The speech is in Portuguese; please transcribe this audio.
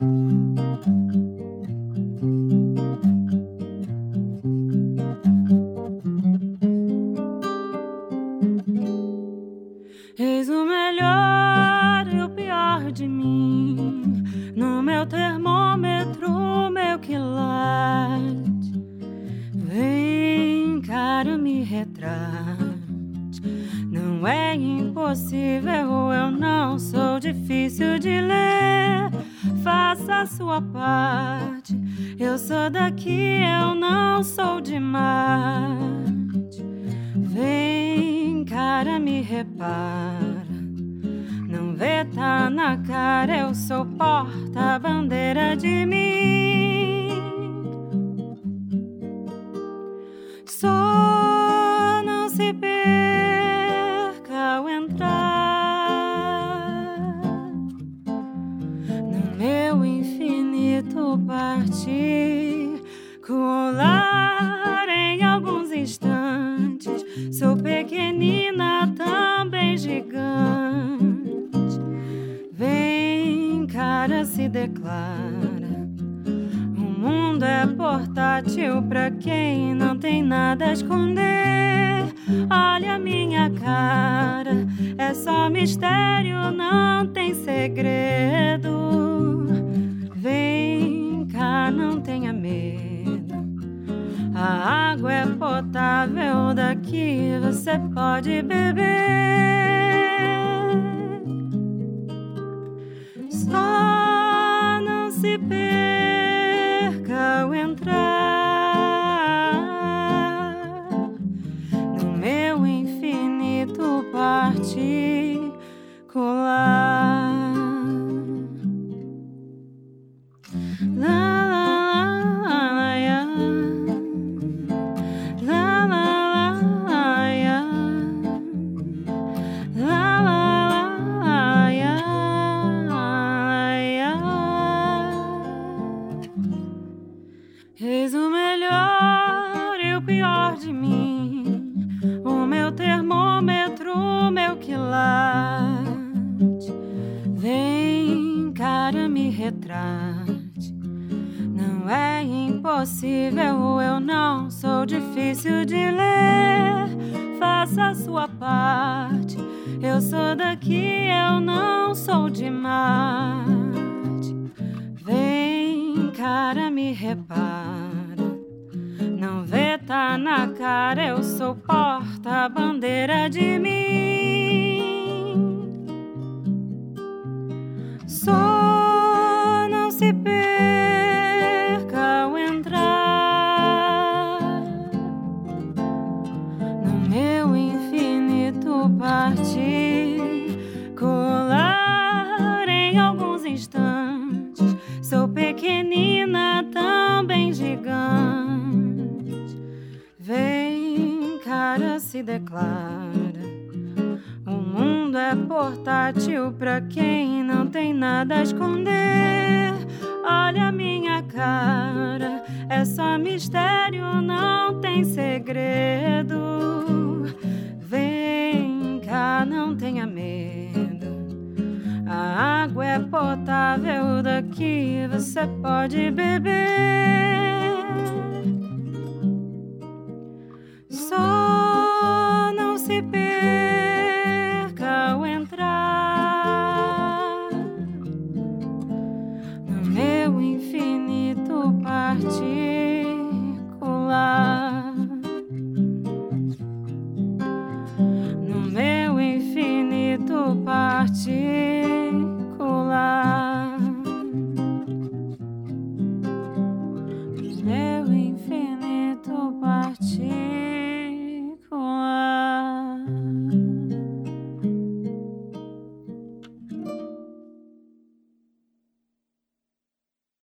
Eis o melhor e o pior de mim no meu termômetro, meu quilate. Vem, cara, me retrate. Não é impossível, eu não sou difícil de ler faça a sua parte. Eu sou daqui, eu não sou de Marte. Vem, cara, me repara. Não vê, tá na cara, eu sou porta-bandeira de mim. Só não se perder. tu partir, colar em alguns instantes. Sou pequenina, também gigante. Vem, cara, se declara. O mundo é portátil pra quem não tem nada a esconder. Olha a minha cara, é só mistério, não tem segredo. potável daqui você pode beber. Não é impossível, eu não sou difícil de ler. Faça a sua parte. Eu sou daqui, eu não sou de Marte. Vem, cara, me repara. Não vê, tá na cara, eu sou porta-bandeira de mim. Sou particular em alguns instantes. Sou pequenina, também gigante. Vem, cara, se declara. O mundo é portátil pra quem não tem nada a esconder. Olha a minha cara, é só mistério tenha medo. A água é potável daqui, você pode beber.